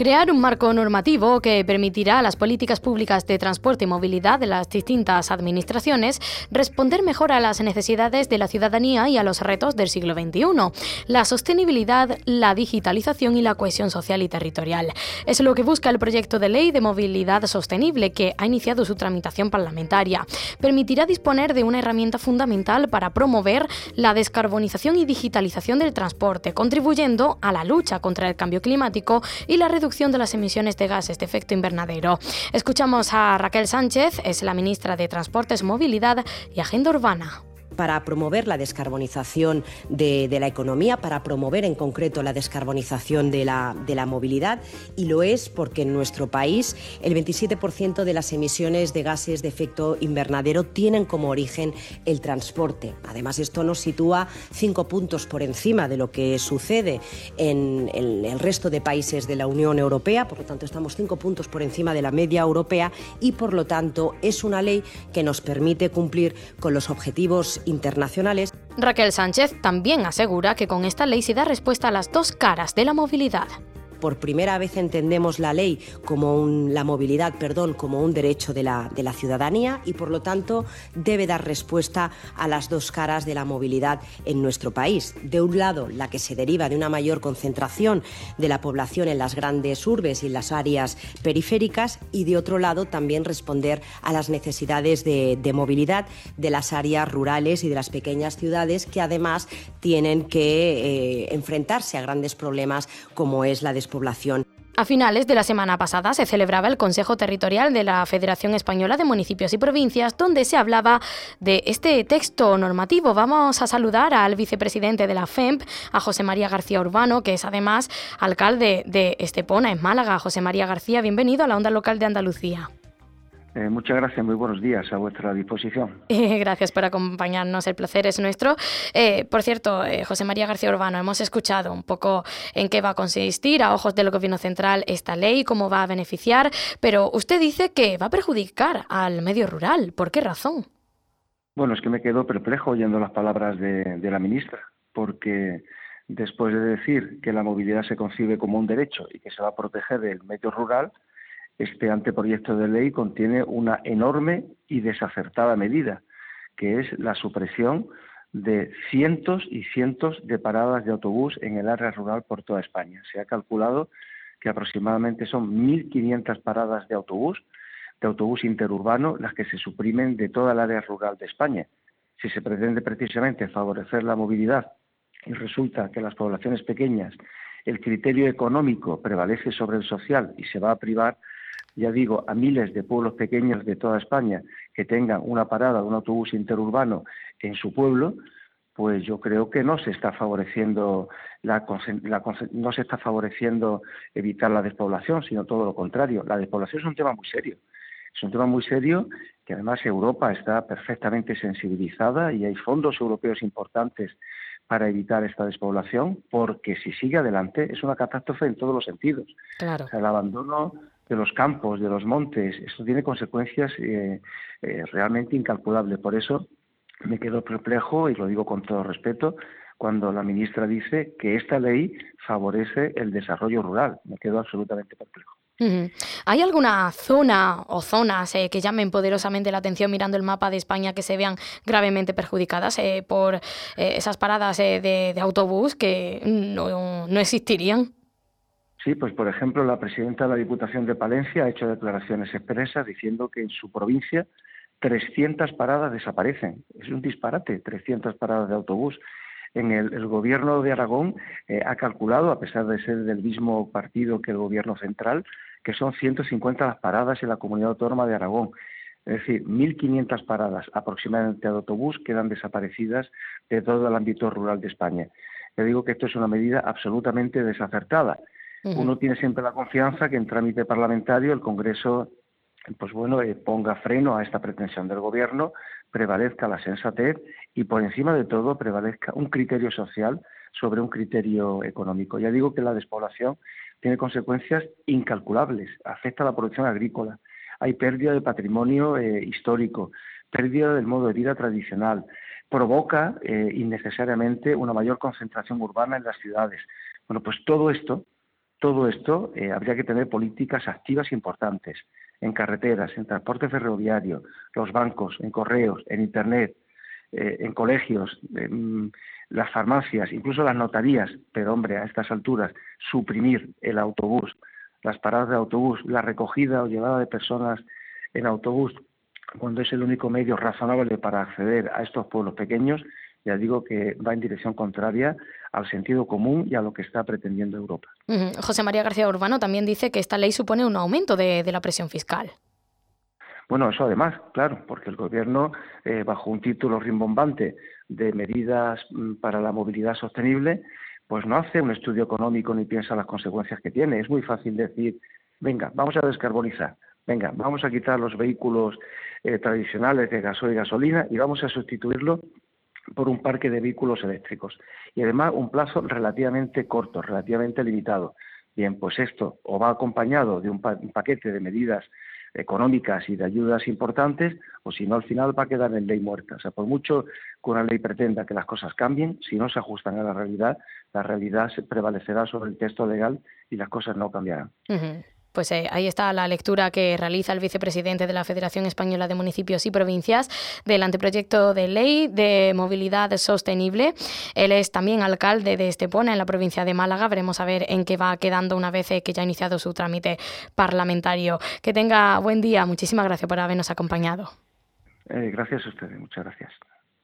Crear un marco normativo que permitirá a las políticas públicas de transporte y movilidad de las distintas administraciones responder mejor a las necesidades de la ciudadanía y a los retos del siglo XXI, la sostenibilidad, la digitalización y la cohesión social y territorial. Es lo que busca el proyecto de ley de movilidad sostenible que ha iniciado su tramitación parlamentaria. Permitirá disponer de una herramienta fundamental para promover la descarbonización y digitalización del transporte, contribuyendo a la lucha contra el cambio climático y la reducción de las emisiones de gases de efecto invernadero. Escuchamos a Raquel Sánchez, es la ministra de Transportes, Movilidad y Agenda Urbana para promover la descarbonización de, la economía, para promover en concreto la descarbonización de la, movilidad y lo es porque en nuestro país el 27% de las emisiones de gases de efecto invernadero tienen como origen el transporte. Además, esto nos sitúa cinco puntos por encima de lo que sucede en, en el resto de países de la Unión Europea, por lo tanto estamos cinco puntos por encima de la media europea y por lo tanto es una ley que nos permite cumplir con los objetivos internacionales. Raquel Sánchez también asegura que con esta ley se da respuesta a las dos caras de la movilidad por primera vez entendemos la ley como la movilidad, perdón, como un derecho de la, de la ciudadanía y por lo tanto debe dar respuesta a las dos caras de la movilidad en nuestro país. De un lado, la que se deriva de una mayor concentración de la población en las grandes urbes y en las áreas periféricas y de otro lado también responder a las necesidades de, movilidad de las áreas rurales y de las pequeñas ciudades que además tienen que eh, enfrentarse a grandes problemas como es la población. A finales de la semana pasada se celebraba el Consejo Territorial de la Federación Española de Municipios y Provincias, donde se hablaba de este texto normativo. Vamos a saludar al vicepresidente de la FEMP, a José María García Urbano, que es además alcalde de Estepona, en Málaga. José María García, bienvenido a la Onda Local de Andalucía. Eh, muchas gracias, muy buenos días a vuestra disposición. gracias por acompañarnos, el placer es nuestro. Eh, por cierto, eh, José María García Urbano, hemos escuchado un poco en qué va a consistir a ojos del Gobierno Central esta ley, cómo va a beneficiar, pero usted dice que va a perjudicar al medio rural. ¿Por qué razón? Bueno, es que me quedo perplejo oyendo las palabras de la ministra, porque después de decir que la movilidad se concibe como un derecho y que se va a proteger del medio rural, este anteproyecto de ley contiene una enorme y desacertada medida, que es la supresión de cientos y cientos de paradas de autobús en el área rural por toda España. Se ha calculado que aproximadamente son 1.500 paradas de autobús, de autobús interurbano, las que se suprimen de toda el área rural de España. Si se pretende precisamente favorecer la movilidad y resulta que las poblaciones pequeñas el criterio económico prevalece sobre el social y se va a privar ya digo, a miles de pueblos pequeños de toda España que tengan una parada de un autobús interurbano en su pueblo, pues yo creo que no se está favoreciendo la, no se está favoreciendo evitar la despoblación, sino todo lo contrario. La despoblación es un tema muy serio. Es un tema muy serio que además Europa está perfectamente sensibilizada y hay fondos europeos importantes para evitar esta despoblación, porque si sigue adelante es una catástrofe en todos los sentidos. Claro. el abandono de los campos, de los montes. Esto tiene consecuencias eh, eh, realmente incalculables. Por eso me quedo perplejo, y lo digo con todo respeto, cuando la ministra dice que esta ley favorece el desarrollo rural. Me quedo absolutamente perplejo. ¿Hay alguna zona o zonas eh, que llamen poderosamente la atención mirando el mapa de España que se vean gravemente perjudicadas por esas paradas de, autobús que no, no existirían? Sí, pues por ejemplo, la presidenta de la Diputación de Palencia ha hecho declaraciones expresas diciendo que en su provincia 300 paradas desaparecen. Es un disparate, 300 paradas de autobús. En el, gobierno de Aragón eh, ha calculado, a pesar de ser del mismo partido que el gobierno central, que son 150 las paradas en la comunidad autónoma de Aragón. Es decir, 1.500 paradas aproximadamente de autobús quedan desaparecidas de todo el ámbito rural de España. Le digo que esto es una medida absolutamente desacertada uno tiene siempre la confianza que en trámite parlamentario el Congreso pues bueno, eh, ponga freno a esta pretensión del gobierno, prevalezca la sensatez y por encima de todo prevalezca un criterio social sobre un criterio económico. Ya digo que la despoblación tiene consecuencias incalculables, afecta a la producción agrícola, hay pérdida de patrimonio eh, histórico, pérdida del modo de vida tradicional, provoca eh, innecesariamente una mayor concentración urbana en las ciudades. Bueno, pues todo esto, todo esto eh, habría que tener políticas activas importantes en carreteras, en transporte ferroviario, los bancos, en correos, en internet, en colegios, en las farmacias, incluso las notarías, pero hombre, a estas alturas, suprimir el autobús, las paradas de autobús, la recogida o llevada de personas en autobús, cuando es el único medio razonable para acceder a estos pueblos pequeños, ya digo que va en dirección contraria al sentido común y a lo que está pretendiendo Europa. José María García Urbano también dice que esta ley supone un aumento de, la presión fiscal. Bueno, eso además, claro, porque el Gobierno, eh, bajo un título rimbombante de medidas mm, para la movilidad sostenible, pues no hace un estudio económico ni piensa las consecuencias que tiene. Es muy fácil decir, venga, vamos a descarbonizar, venga, vamos a quitar los vehículos eh, tradicionales de gasoil y gasolina y vamos a sustituirlo por un parque de vehículos eléctricos. Y además un plazo relativamente corto, relativamente limitado. Bien, pues esto o va acompañado de un paquete de medidas económicas y de ayudas importantes, o si no, al final va a quedar en ley muerta. O sea, por mucho que una ley pretenda que las cosas cambien, si no se ajustan a la realidad, la realidad prevalecerá sobre el texto legal y las cosas no cambiarán. Pues eh, ahí está la lectura que realiza el vicepresidente de la Federación Española de Municipios y Provincias del anteproyecto de ley de movilidad sostenible. Él es también alcalde de Estepona, en la provincia de Málaga. Veremos a ver en qué va quedando una vez eh, que ya ha iniciado su trámite parlamentario. Que tenga buen día. Muchísimas gracias por habernos acompañado. Eh, gracias a ustedes. Muchas gracias.